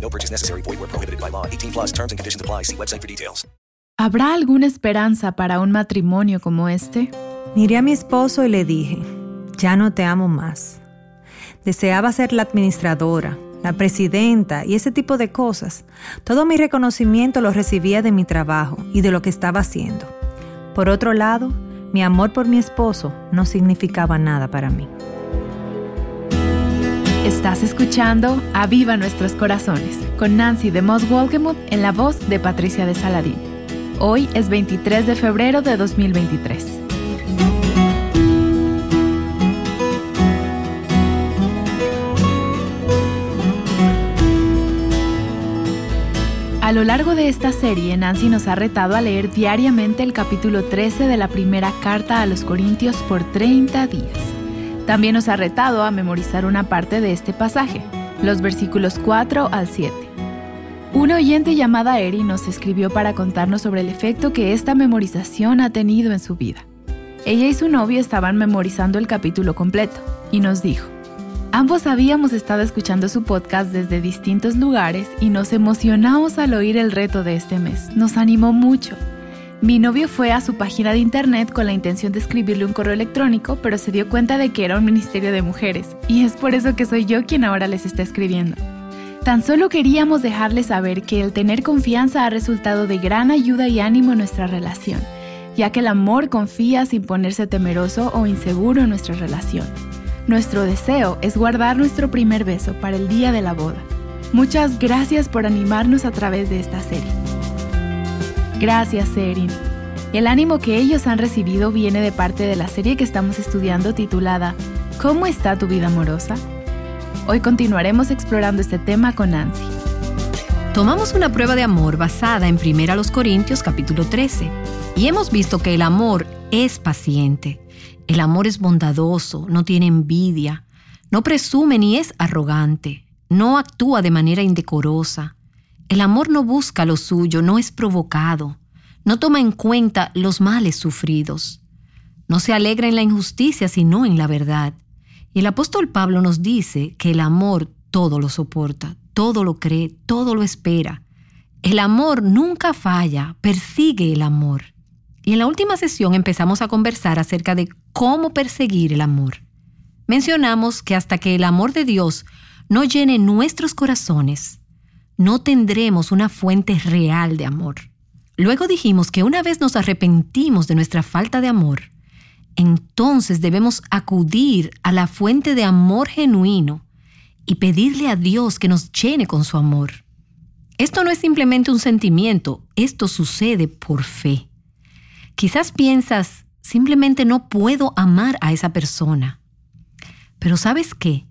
No purchase necessary. Void where prohibited by law. 18 plus terms and conditions apply. See website for details. ¿Habrá alguna esperanza para un matrimonio como este? Miré a mi esposo y le dije, ya no te amo más. Deseaba ser la administradora, la presidenta y ese tipo de cosas. Todo mi reconocimiento lo recibía de mi trabajo y de lo que estaba haciendo. Por otro lado, mi amor por mi esposo no significaba nada para mí. Estás escuchando Aviva Nuestros Corazones con Nancy de Moss Wolgemuth en la voz de Patricia de Saladín. Hoy es 23 de febrero de 2023. A lo largo de esta serie, Nancy nos ha retado a leer diariamente el capítulo 13 de la primera carta a los Corintios por 30 días. También nos ha retado a memorizar una parte de este pasaje, los versículos 4 al 7. Una oyente llamada Eri nos escribió para contarnos sobre el efecto que esta memorización ha tenido en su vida. Ella y su novio estaban memorizando el capítulo completo y nos dijo, Ambos habíamos estado escuchando su podcast desde distintos lugares y nos emocionamos al oír el reto de este mes. Nos animó mucho. Mi novio fue a su página de internet con la intención de escribirle un correo electrónico, pero se dio cuenta de que era un ministerio de mujeres, y es por eso que soy yo quien ahora les está escribiendo. Tan solo queríamos dejarles saber que el tener confianza ha resultado de gran ayuda y ánimo en nuestra relación, ya que el amor confía sin ponerse temeroso o inseguro en nuestra relación. Nuestro deseo es guardar nuestro primer beso para el día de la boda. Muchas gracias por animarnos a través de esta serie. Gracias, Erin. El ánimo que ellos han recibido viene de parte de la serie que estamos estudiando titulada ¿Cómo está tu vida amorosa? Hoy continuaremos explorando este tema con Nancy. Tomamos una prueba de amor basada en 1 Corintios capítulo 13 y hemos visto que el amor es paciente. El amor es bondadoso, no tiene envidia, no presume ni es arrogante, no actúa de manera indecorosa. El amor no busca lo suyo, no es provocado, no toma en cuenta los males sufridos, no se alegra en la injusticia, sino en la verdad. Y el apóstol Pablo nos dice que el amor todo lo soporta, todo lo cree, todo lo espera. El amor nunca falla, persigue el amor. Y en la última sesión empezamos a conversar acerca de cómo perseguir el amor. Mencionamos que hasta que el amor de Dios no llene nuestros corazones, no tendremos una fuente real de amor. Luego dijimos que una vez nos arrepentimos de nuestra falta de amor, entonces debemos acudir a la fuente de amor genuino y pedirle a Dios que nos llene con su amor. Esto no es simplemente un sentimiento, esto sucede por fe. Quizás piensas, simplemente no puedo amar a esa persona. Pero ¿sabes qué?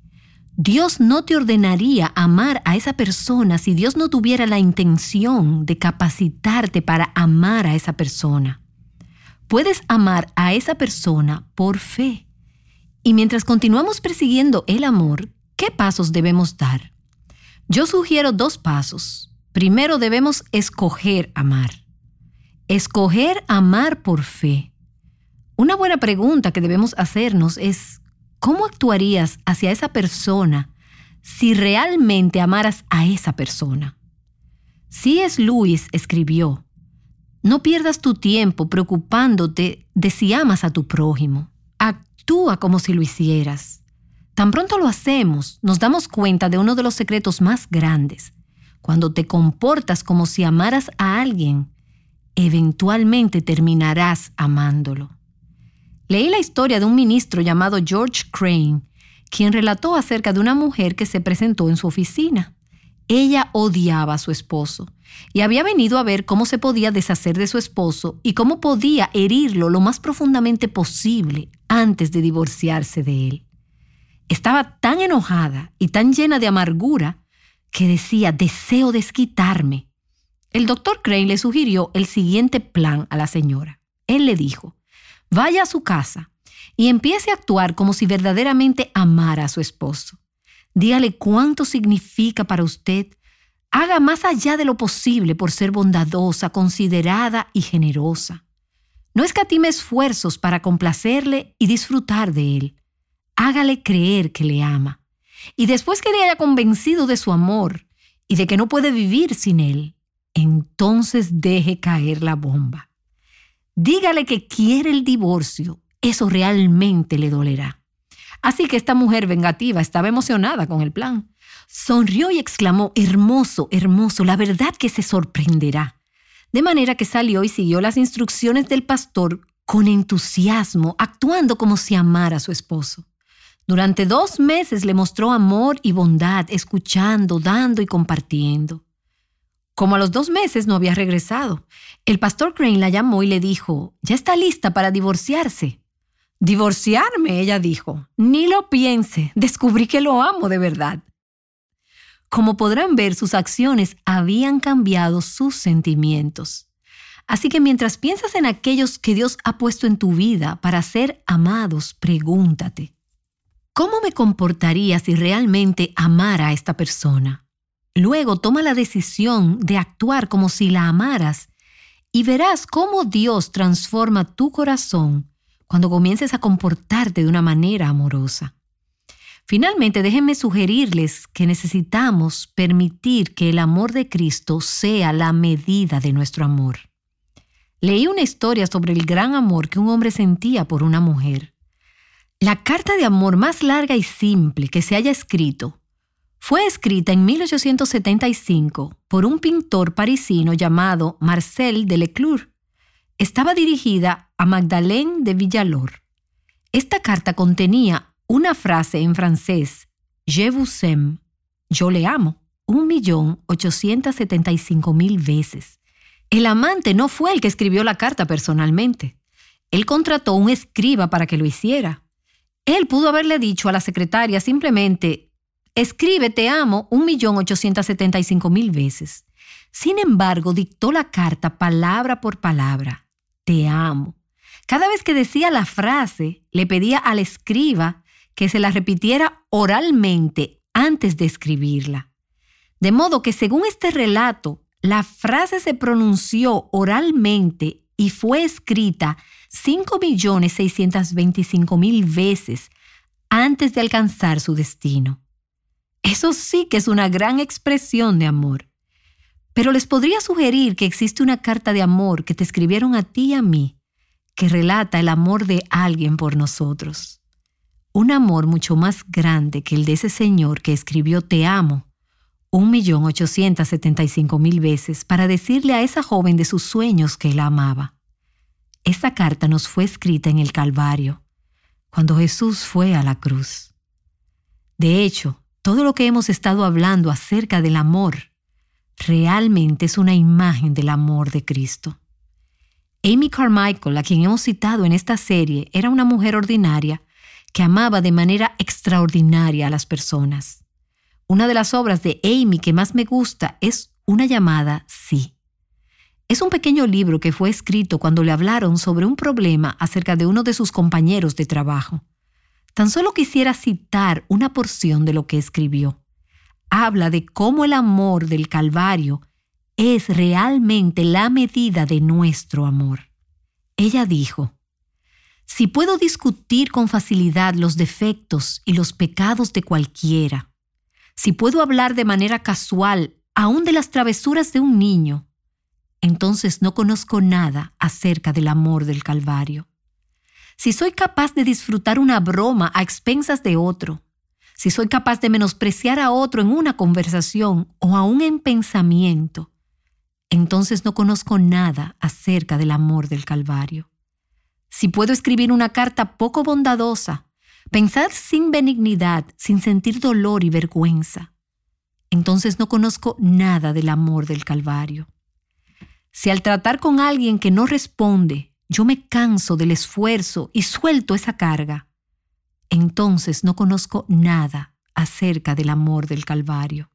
Dios no te ordenaría amar a esa persona si Dios no tuviera la intención de capacitarte para amar a esa persona. Puedes amar a esa persona por fe. Y mientras continuamos persiguiendo el amor, ¿qué pasos debemos dar? Yo sugiero dos pasos. Primero debemos escoger amar. Escoger amar por fe. Una buena pregunta que debemos hacernos es, ¿cómo actuarías hacia esa persona si realmente amaras a esa persona? C.S. Lewis escribió, no pierdas tu tiempo preocupándote de si amas a tu prójimo. Actúa como si lo hicieras. Tan pronto lo hacemos, nos damos cuenta de uno de los secretos más grandes. Cuando te comportas como si amaras a alguien, eventualmente terminarás amándolo. Leí la historia de un ministro llamado George Crane, quien relató acerca de una mujer que se presentó en su oficina. Ella odiaba a su esposo y había venido a ver cómo se podía deshacer de su esposo y cómo podía herirlo lo más profundamente posible antes de divorciarse de él. Estaba tan enojada y tan llena de amargura que decía, deseo desquitarme. El doctor Crane le sugirió el siguiente plan a la señora. Él le dijo, vaya a su casa y empiece a actuar como si verdaderamente amara a su esposo. Dígale cuánto significa para usted. Haga más allá de lo posible por ser bondadosa, considerada y generosa. No escatime esfuerzos para complacerle y disfrutar de él. Hágale creer que le ama. Y después que le haya convencido de su amor y de que no puede vivir sin él, entonces deje caer la bomba. Dígale que quiere el divorcio, eso realmente le dolerá. Así que esta mujer vengativa estaba emocionada con el plan. Sonrió y exclamó, hermoso, hermoso, la verdad que se sorprenderá. De manera que salió y siguió las instrucciones del pastor con entusiasmo, actuando como si amara a su esposo. Durante dos meses le mostró amor y bondad, escuchando, dando y compartiendo. Como a los dos meses no había regresado, el pastor Crane la llamó y le dijo, ya está lista para divorciarse. Divorciarme, ella dijo. Ni lo piense, descubrí que lo amo de verdad. Como podrán ver, sus acciones habían cambiado sus sentimientos. Así que mientras piensas en aquellos que Dios ha puesto en tu vida para ser amados, pregúntate, ¿cómo me comportaría si realmente amara a esta persona? Luego toma la decisión de actuar como si la amaras y verás cómo Dios transforma tu corazón cuando comiences a comportarte de una manera amorosa. Finalmente, déjenme sugerirles que necesitamos permitir que el amor de Cristo sea la medida de nuestro amor. Leí una historia sobre el gran amor que un hombre sentía por una mujer. La carta de amor más larga y simple que se haya escrito fue escrita en 1875 por un pintor parisino llamado Marcel Deleclure. Estaba dirigida a Magdalene de Villalor. Esta carta contenía una frase en francés, Je vous aime, yo le amo, un millón ochocientos cinco mil veces. El amante no fue el que escribió la carta personalmente. Él contrató un escriba para que lo hiciera. Él pudo haberle dicho a la secretaria simplemente, Escribe te amo un millón ochocientos setenta y cinco mil veces. Sin embargo, dictó la carta palabra por palabra. Te amo. Cada vez que decía la frase, le pedía al escriba que se la repitiera oralmente antes de escribirla. De modo que según este relato, la frase se pronunció oralmente y fue escrita 5.625.000 veces antes de alcanzar su destino. Eso sí que es una gran expresión de amor. Pero les podría sugerir que existe una carta de amor que te escribieron a ti y a mí, que relata el amor de alguien por nosotros. Un amor mucho más grande que el de ese señor que escribió Te amo un millón ochocientos setenta y cinco mil veces para decirle a esa joven de sus sueños que la amaba. Esa carta nos fue escrita en el Calvario, cuando Jesús fue a la cruz. De hecho, todo lo que hemos estado hablando acerca del amor realmente es una imagen del amor de Cristo. Amy Carmichael, a quien hemos citado en esta serie, era una mujer ordinaria que amaba de manera extraordinaria a las personas. Una de las obras de Amy que más me gusta es Una llamada Sí. Es un pequeño libro que fue escrito cuando le hablaron sobre un problema acerca de uno de sus compañeros de trabajo. Tan solo quisiera citar una porción de lo que escribió. Habla de cómo el amor del Calvario es realmente la medida de nuestro amor. Ella dijo, si puedo discutir con facilidad los defectos y los pecados de cualquiera, si puedo hablar de manera casual aún de las travesuras de un niño, entonces no conozco nada acerca del amor del Calvario. Si soy capaz de disfrutar una broma a expensas de otro, si soy capaz de menospreciar a otro en una conversación o aún en pensamiento, entonces no conozco nada acerca del amor del Calvario. Si puedo escribir una carta poco bondadosa, pensar sin benignidad, sin sentir dolor y vergüenza, entonces no conozco nada del amor del Calvario. Si al tratar con alguien que no responde, yo me canso del esfuerzo y suelto esa carga, entonces no conozco nada acerca del amor del Calvario.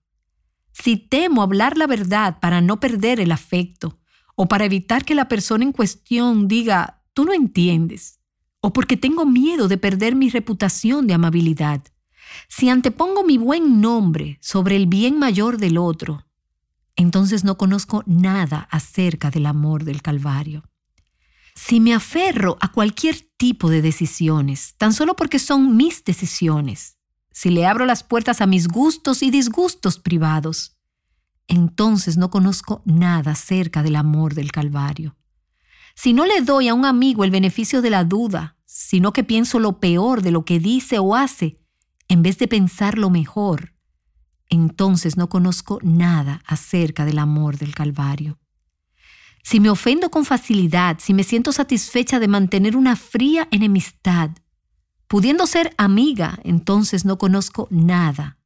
Si temo hablar la verdad para no perder el afecto, o para evitar que la persona en cuestión diga, tú no entiendes, o porque tengo miedo de perder mi reputación de amabilidad, si antepongo mi buen nombre sobre el bien mayor del otro, entonces no conozco nada acerca del amor del Calvario. Si me aferro a cualquier tipo de decisiones, tan solo porque son mis decisiones, si le abro las puertas a mis gustos y disgustos privados, entonces no conozco nada acerca del amor del Calvario. Si no le doy a un amigo el beneficio de la duda, sino que pienso lo peor de lo que dice o hace, en vez de pensar lo mejor, entonces no conozco nada acerca del amor del Calvario. Si me ofendo con facilidad, si me siento satisfecha de mantener una fría enemistad, pudiendo ser amiga, entonces no conozco nada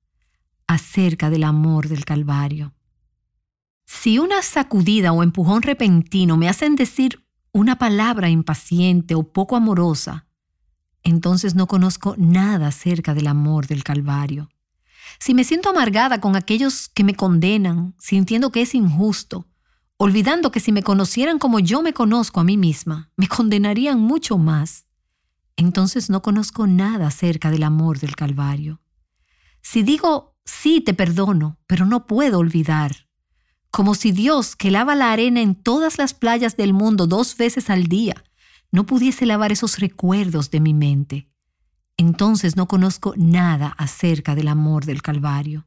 acerca del amor del Calvario. Si una sacudida o empujón repentino me hacen decir una palabra impaciente o poco amorosa, entonces no conozco nada acerca del amor del Calvario. Si me siento amargada con aquellos que me condenan, sintiendo que es injusto, olvidando que si me conocieran como yo me conozco a mí misma, me condenarían mucho más, entonces no conozco nada acerca del amor del Calvario. Si digo, sí, te perdono, pero no puedo olvidar, como si Dios, que lava la arena en todas las playas del mundo dos veces al día, no pudiese lavar esos recuerdos de mi mente, entonces no conozco nada acerca del amor del Calvario.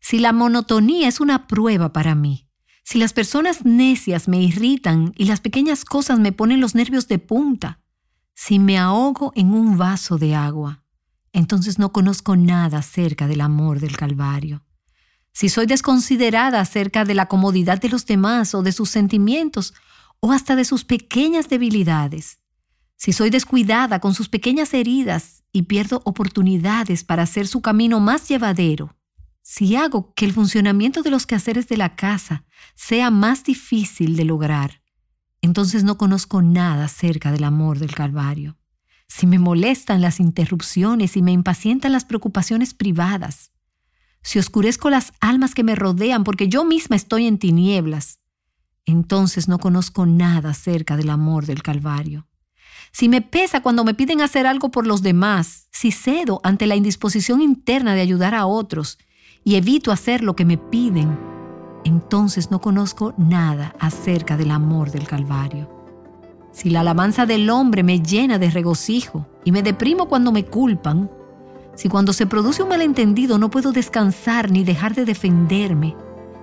Si la monotonía es una prueba para mí, si las personas necias me irritan y las pequeñas cosas me ponen los nervios de punta, si me ahogo en un vaso de agua, entonces no conozco nada acerca del amor del Calvario. Si soy desconsiderada acerca de la comodidad de los demás o de sus sentimientos o hasta de sus pequeñas debilidades, si soy descuidada con sus pequeñas heridas y pierdo oportunidades para hacer su camino más llevadero, si hago que el funcionamiento de los quehaceres de la casa sea más difícil de lograr, entonces no conozco nada acerca del amor del Calvario. Si me molestan las interrupciones y me impacientan las preocupaciones privadas, si oscurezco las almas que me rodean porque yo misma estoy en tinieblas, entonces no conozco nada acerca del amor del Calvario. Si me pesa cuando me piden hacer algo por los demás, si cedo ante la indisposición interna de ayudar a otros y evito hacer lo que me piden, entonces no conozco nada acerca del amor del Calvario. Si la alabanza del hombre me llena de regocijo y me deprimo cuando me culpan, si cuando se produce un malentendido no puedo descansar ni dejar de defenderme,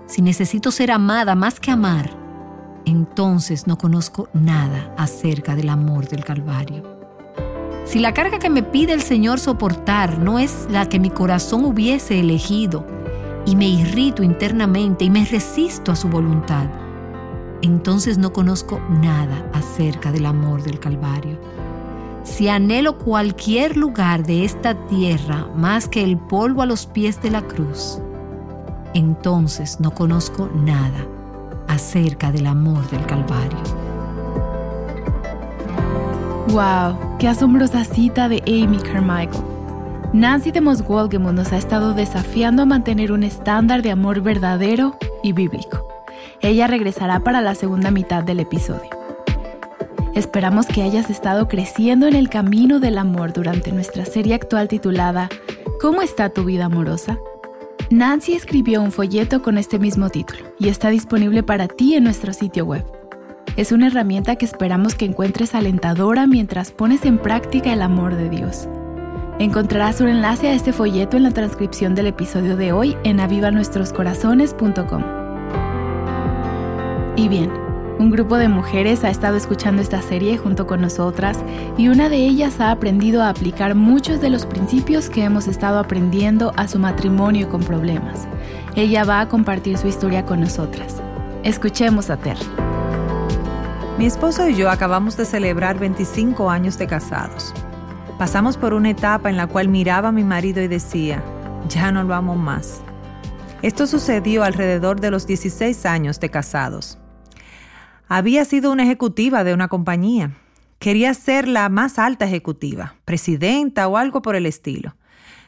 si necesito ser amada más que amar, entonces no conozco nada acerca del amor del Calvario. Si la carga que me pide el Señor soportar no es la que mi corazón hubiese elegido, y me irrito internamente y me resisto a su voluntad, entonces no conozco nada acerca del amor del Calvario. Si anhelo cualquier lugar de esta tierra más que el polvo a los pies de la cruz, entonces no conozco nada acerca del amor del Calvario. ¡Wow! ¡Qué asombrosa cita de Amy Carmichael! Nancy de Moswolgemuth nos ha estado desafiando a mantener un estándar de amor verdadero y bíblico. Ella regresará para la segunda mitad del episodio. Esperamos que hayas estado creciendo en el camino del amor durante nuestra serie actual titulada ¿Cómo está tu vida amorosa? Nancy escribió un folleto con este mismo título y está disponible para ti en nuestro sitio web. Es una herramienta que esperamos que encuentres alentadora mientras pones en práctica el amor de Dios. Encontrarás un enlace a este folleto en la transcripción del episodio de hoy en avivanuestroscorazones.com. Y bien, un grupo de mujeres ha estado escuchando esta serie junto con nosotras y una de ellas ha aprendido a aplicar muchos de los principios que hemos estado aprendiendo a su matrimonio con problemas. Ella va a compartir su historia con nosotras. Escuchemos a Ter. Mi esposo y yo acabamos de celebrar 25 años de casados. Pasamos por una etapa en la cual miraba a mi marido y decía, ya no lo amo más. Esto sucedió alrededor de los 16 años de casados. Había sido una ejecutiva de una compañía. Quería ser la más alta ejecutiva, presidenta o algo por el estilo.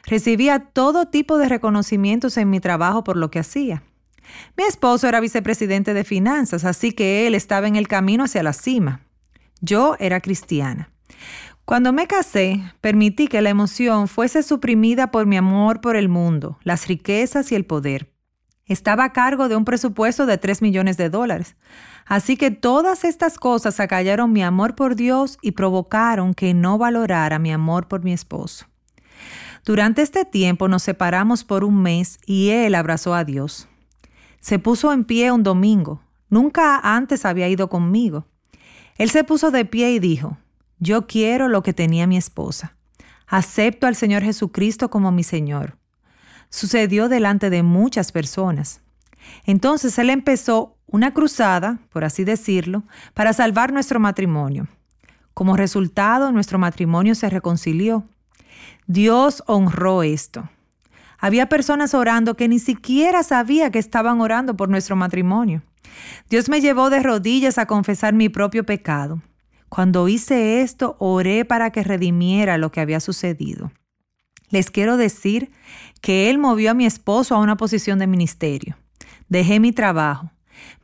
Recibía todo tipo de reconocimientos en mi trabajo por lo que hacía. Mi esposo era vicepresidente de finanzas, así que él estaba en el camino hacia la cima. Yo era cristiana. Cuando me casé, permití que la emoción fuese suprimida por mi amor por el mundo, las riquezas y el poder. Estaba a cargo de un presupuesto de 3 millones de dólares. Así que todas estas cosas acallaron mi amor por Dios y provocaron que no valorara mi amor por mi esposo. Durante este tiempo nos separamos por un mes y él abrazó a Dios. Se puso en pie un domingo. Nunca antes había ido conmigo. Él se puso de pie y dijo, yo quiero lo que tenía mi esposa. Acepto al Señor Jesucristo como mi Señor. Sucedió delante de muchas personas. Entonces él empezó una cruzada, por así decirlo, para salvar nuestro matrimonio. Como resultado, nuestro matrimonio se reconcilió. Dios honró esto. Había personas orando que ni siquiera sabía que estaban orando por nuestro matrimonio. Dios me llevó de rodillas a confesar mi propio pecado. Cuando hice esto, oré para que redimiera lo que había sucedido. Les quiero decir que Él movió a mi esposo a una posición de ministerio. Dejé mi trabajo.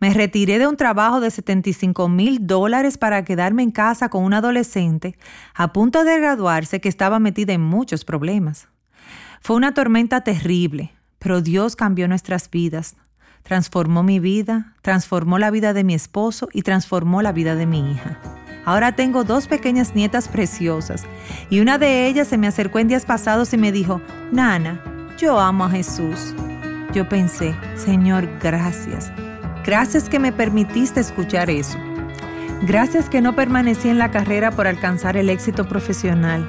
Me retiré de un trabajo de 75 mil dólares para quedarme en casa con un adolescente a punto de graduarse que estaba metida en muchos problemas. Fue una tormenta terrible, pero Dios cambió nuestras vidas, transformó mi vida, transformó la vida de mi esposo y transformó la vida de mi hija. Ahora tengo dos pequeñas nietas preciosas y una de ellas se me acercó en días pasados y me dijo, Nana, yo amo a Jesús. Yo pensé, Señor, gracias Gracias que me permitiste escuchar eso. Gracias que no permanecí en la carrera por alcanzar el éxito profesional,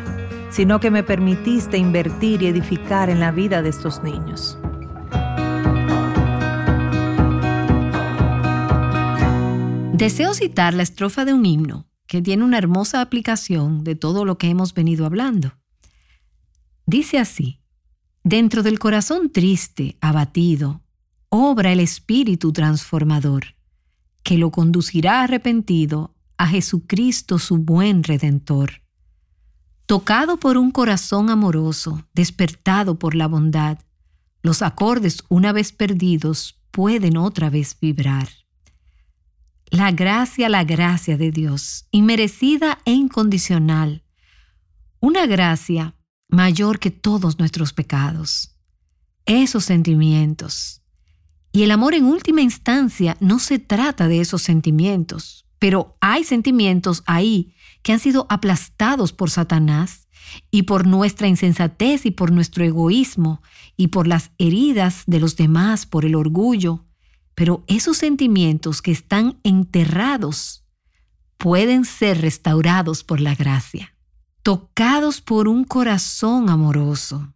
sino que me permitiste invertir y edificar en la vida de estos niños. Deseo citar la estrofa de un himno que tiene una hermosa aplicación de todo lo que hemos venido hablando. Dice así, dentro del corazón triste, abatido, obra el Espíritu transformador, que lo conducirá arrepentido a Jesucristo su buen Redentor. Tocado por un corazón amoroso, despertado por la bondad, los acordes una vez perdidos pueden otra vez vibrar. La gracia, la gracia de Dios, inmerecida e incondicional, una gracia mayor que todos nuestros pecados. Esos sentimientos, y el amor en última instancia no se trata de esos sentimientos, pero hay sentimientos ahí que han sido aplastados por Satanás y por nuestra insensatez y por nuestro egoísmo y por las heridas de los demás, por el orgullo. Pero esos sentimientos que están enterrados pueden ser restaurados por la gracia, tocados por un corazón amoroso.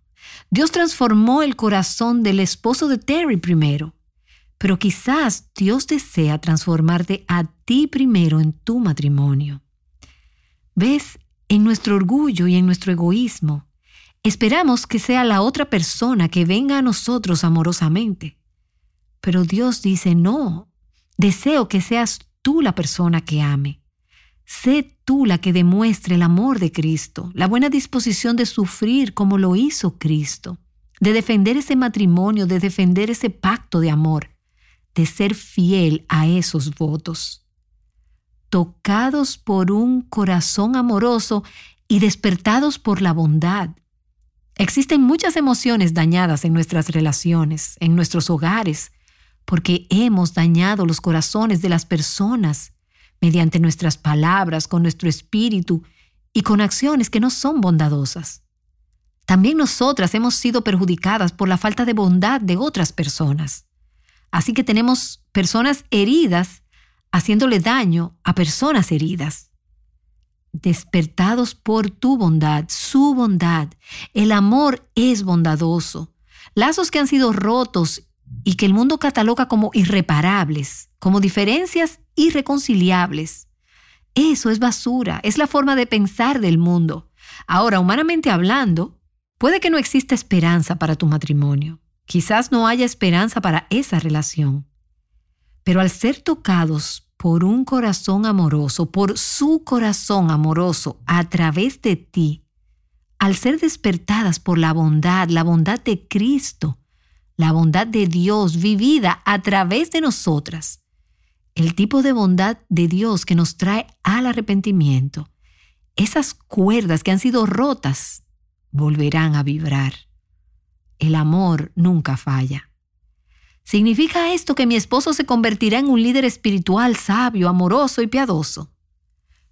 Dios transformó el corazón del esposo de Terry primero pero quizás Dios desea transformarte a ti primero en tu matrimonio. ¿Ves? En nuestro orgullo y en nuestro egoísmo, esperamos que sea la otra persona que venga a nosotros amorosamente. Pero Dios dice, no, deseo que seas tú la persona que ame. Sé tú la que demuestre el amor de Cristo, la buena disposición de sufrir como lo hizo Cristo, de defender ese matrimonio, de defender ese pacto de amor de ser fiel a esos votos. Tocados por un corazón amoroso y despertados por la bondad. Existen muchas emociones dañadas en nuestras relaciones, en nuestros hogares, porque hemos dañado los corazones de las personas mediante nuestras palabras, con nuestro espíritu y con acciones que no son bondadosas. También nosotras hemos sido perjudicadas por la falta de bondad de otras personas. Así que tenemos personas heridas haciéndole daño a personas heridas. Despertados por tu bondad, su bondad. El amor es bondadoso. Lazos que han sido rotos y que el mundo cataloga como irreparables, como diferencias irreconciliables. Eso es basura, es la forma de pensar del mundo. Ahora, humanamente hablando, puede que no exista esperanza para tu matrimonio. Quizás no haya esperanza para esa relación. Pero al ser tocados por un corazón amoroso, por su corazón amoroso a través de ti, al ser despertadas por la bondad, la bondad de Cristo, la bondad de Dios vivida a través de nosotras, el tipo de bondad de Dios que nos trae al arrepentimiento, esas cuerdas que han sido rotas volverán a vibrar. El amor nunca falla. ¿Significa esto que mi esposo se convertirá en un líder espiritual sabio, amoroso y piadoso?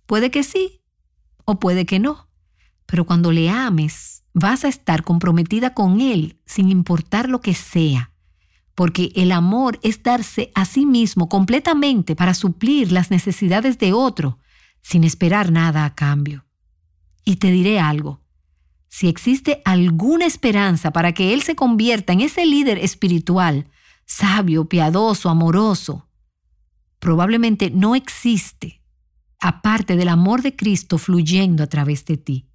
Puede que sí o puede que no, pero cuando le ames, vas a estar comprometida con él sin importar lo que sea, porque el amor es darse a sí mismo completamente para suplir las necesidades de otro sin esperar nada a cambio. Y te diré algo, si existe alguna esperanza para que él se convierta en ese líder espiritual, sabio, piadoso, amoroso, probablemente no existe, aparte del amor de Cristo fluyendo a través de ti.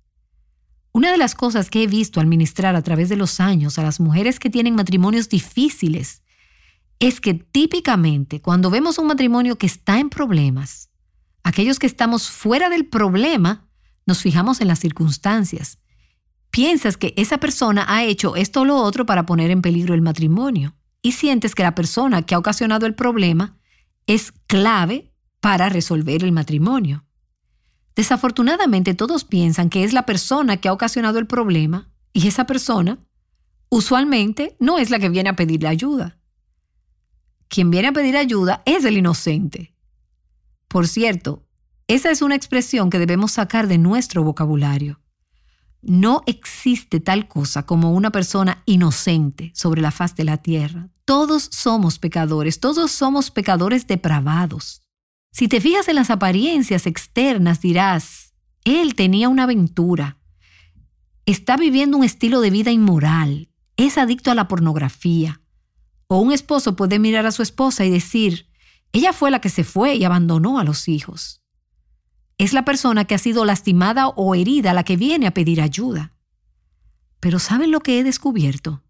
Una de las cosas que he visto al ministrar a través de los años a las mujeres que tienen matrimonios difíciles es que típicamente cuando vemos un matrimonio que está en problemas, aquellos que estamos fuera del problema, nos fijamos en las circunstancias. Piensas que esa persona ha hecho esto o lo otro para poner en peligro el matrimonio y sientes que la persona que ha ocasionado el problema es clave para resolver el matrimonio. Desafortunadamente todos piensan que es la persona que ha ocasionado el problema y esa persona usualmente no es la que viene a pedirle ayuda. Quien viene a pedir ayuda es el inocente. Por cierto, esa es una expresión que debemos sacar de nuestro vocabulario. No existe tal cosa como una persona inocente sobre la faz de la tierra. Todos somos pecadores, todos somos pecadores depravados. Si te fijas en las apariencias externas, dirás, él tenía una aventura, está viviendo un estilo de vida inmoral, es adicto a la pornografía. O un esposo puede mirar a su esposa y decir, ella fue la que se fue y abandonó a los hijos. Es la persona que ha sido lastimada o herida la que viene a pedir ayuda. Pero ¿saben lo que he descubierto?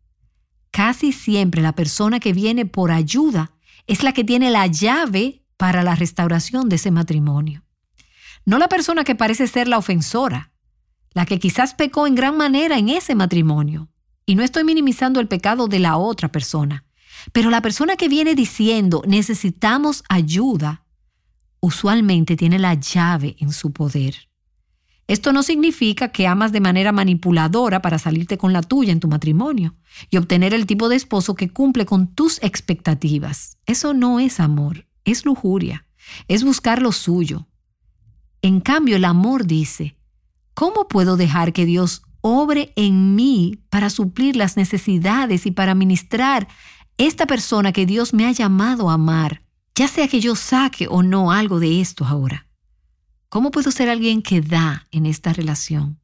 Casi siempre la persona que viene por ayuda es la que tiene la llave para la restauración de ese matrimonio. No la persona que parece ser la ofensora, la que quizás pecó en gran manera en ese matrimonio. Y no estoy minimizando el pecado de la otra persona, pero la persona que viene diciendo necesitamos ayuda, usualmente tiene la llave en su poder. Esto no significa que amas de manera manipuladora para salirte con la tuya en tu matrimonio y obtener el tipo de esposo que cumple con tus expectativas. Eso no es amor, es lujuria, es buscar lo suyo. En cambio, el amor dice, ¿cómo puedo dejar que Dios obre en mí para suplir las necesidades y para ministrar esta persona que Dios me ha llamado a amar, ya sea que yo saque o no algo de esto ahora? ¿Cómo puedo ser alguien que da en esta relación?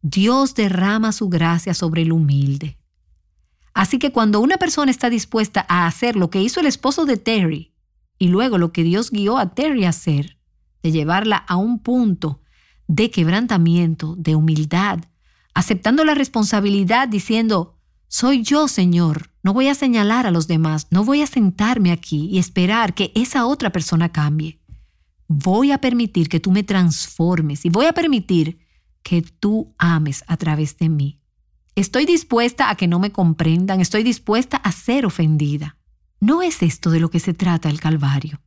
Dios derrama su gracia sobre el humilde. Así que cuando una persona está dispuesta a hacer lo que hizo el esposo de Terry y luego lo que Dios guió a Terry a hacer, de llevarla a un punto de quebrantamiento, de humildad, aceptando la responsabilidad diciendo, soy yo, Señor, no voy a señalar a los demás, no voy a sentarme aquí y esperar que esa otra persona cambie voy a permitir que tú me transformes y voy a permitir que tú ames a través de mí. Estoy dispuesta a que no me comprendan, estoy dispuesta a ser ofendida. No es esto de lo que se trata el Calvario.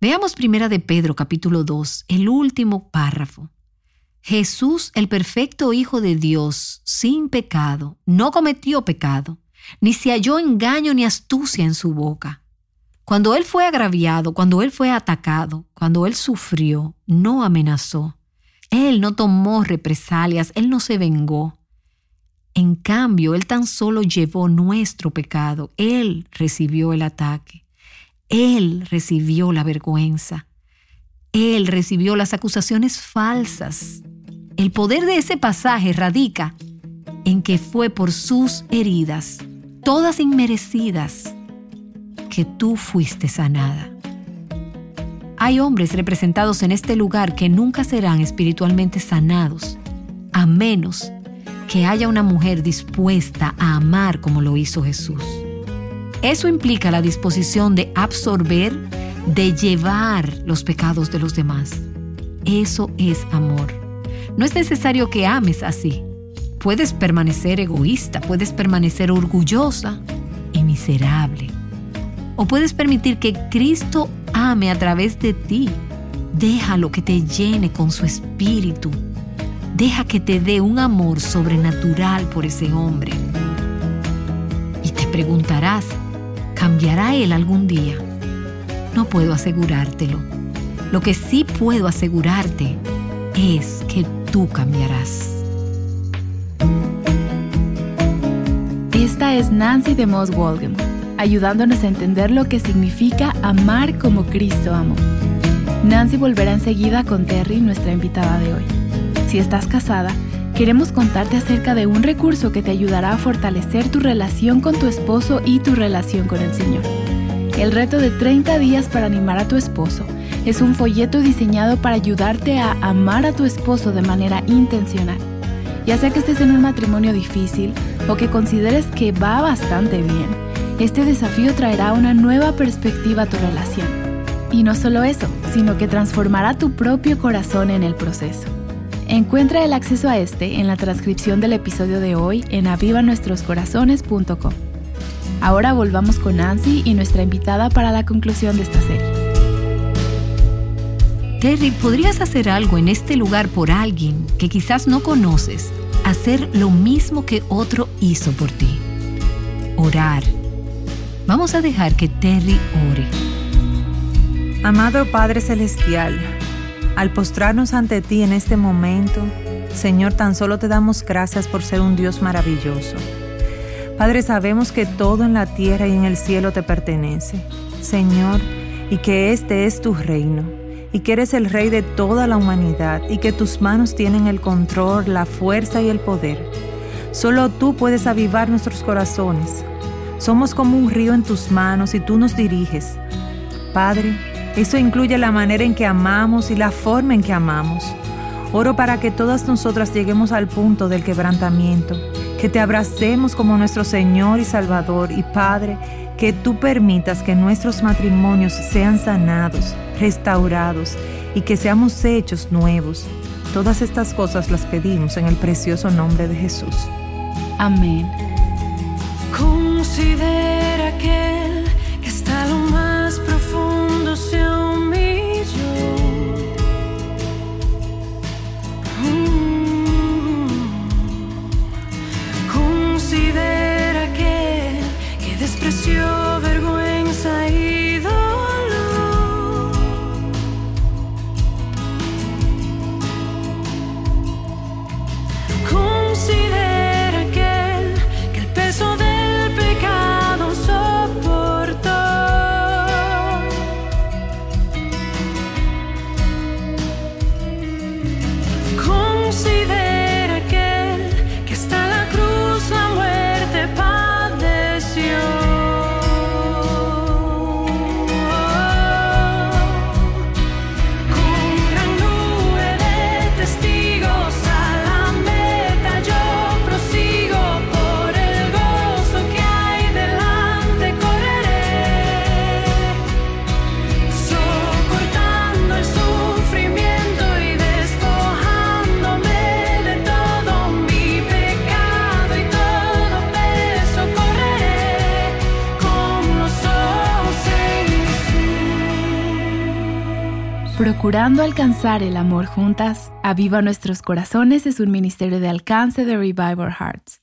Veamos primera de Pedro capítulo 2, el último párrafo. Jesús, el perfecto Hijo de Dios, sin pecado, no cometió pecado, ni se halló engaño ni astucia en su boca. Cuando Él fue agraviado, cuando Él fue atacado, cuando Él sufrió, no amenazó. Él no tomó represalias, Él no se vengó. En cambio, Él tan solo llevó nuestro pecado, Él recibió el ataque, Él recibió la vergüenza, Él recibió las acusaciones falsas. El poder de ese pasaje radica en que fue por sus heridas, todas inmerecidas, que tú fuiste sanada. Hay hombres representados en este lugar que nunca serán espiritualmente sanados, a menos que haya una mujer dispuesta a amar como lo hizo Jesús. Eso implica la disposición de absorber, de llevar los pecados de los demás. Eso es amor. No es necesario que ames así. Puedes permanecer egoísta, puedes permanecer orgullosa y miserable. O puedes permitir que Cristo ame a través de ti. Déjalo que te llene con su espíritu Deja que te dé un amor sobrenatural por ese hombre. Y te preguntarás, ¿cambiará él algún día? No puedo asegurártelo. Lo que sí puedo asegurarte es que tú cambiarás. Esta es Nancy de Moss Walgem, ayudándonos a entender lo que significa amar como Cristo amó. Nancy volverá enseguida con Terry, nuestra invitada de hoy. Si estás casada, queremos contarte acerca de un recurso que te ayudará a fortalecer tu relación con tu esposo y tu relación con el Señor. El reto de 30 días para animar a tu esposo es un folleto diseñado para ayudarte a amar a tu esposo de manera intencional. Ya sea que estés en un matrimonio difícil o que consideres que va bastante bien, este desafío traerá una nueva perspectiva a tu relación. Y no solo eso, sino que transformará tu propio corazón en el proceso. Encuentra el acceso a este en la transcripción del episodio de hoy en avivanuestroscorazones.com. Ahora volvamos con Nancy y nuestra invitada para la conclusión de esta serie. Terry, ¿podrías hacer algo en este lugar por alguien que quizás no conoces? Hacer lo mismo que otro hizo por ti. Orar. Vamos a dejar que Terry ore. Amado Padre Celestial, al postrarnos ante ti en este momento, Señor, tan solo te damos gracias por ser un Dios maravilloso. Padre, sabemos que todo en la tierra y en el cielo te pertenece, Señor, y que este es tu reino, y que eres el Rey de toda la humanidad, y que tus manos tienen el control, la fuerza y el poder. Solo tú puedes avivar nuestros corazones. Somos como un río en tus manos y tú nos diriges. Padre, eso incluye la manera en que amamos y la forma en que amamos. Oro para que todas nosotras lleguemos al punto del quebrantamiento, que te abracemos como nuestro Señor y Salvador y Padre, que tú permitas que nuestros matrimonios sean sanados, restaurados y que seamos hechos nuevos. Todas estas cosas las pedimos en el precioso nombre de Jesús. Amén. Considera que Procurando alcanzar el amor juntas, Aviva Nuestros Corazones es un ministerio de alcance de Revive Our Hearts.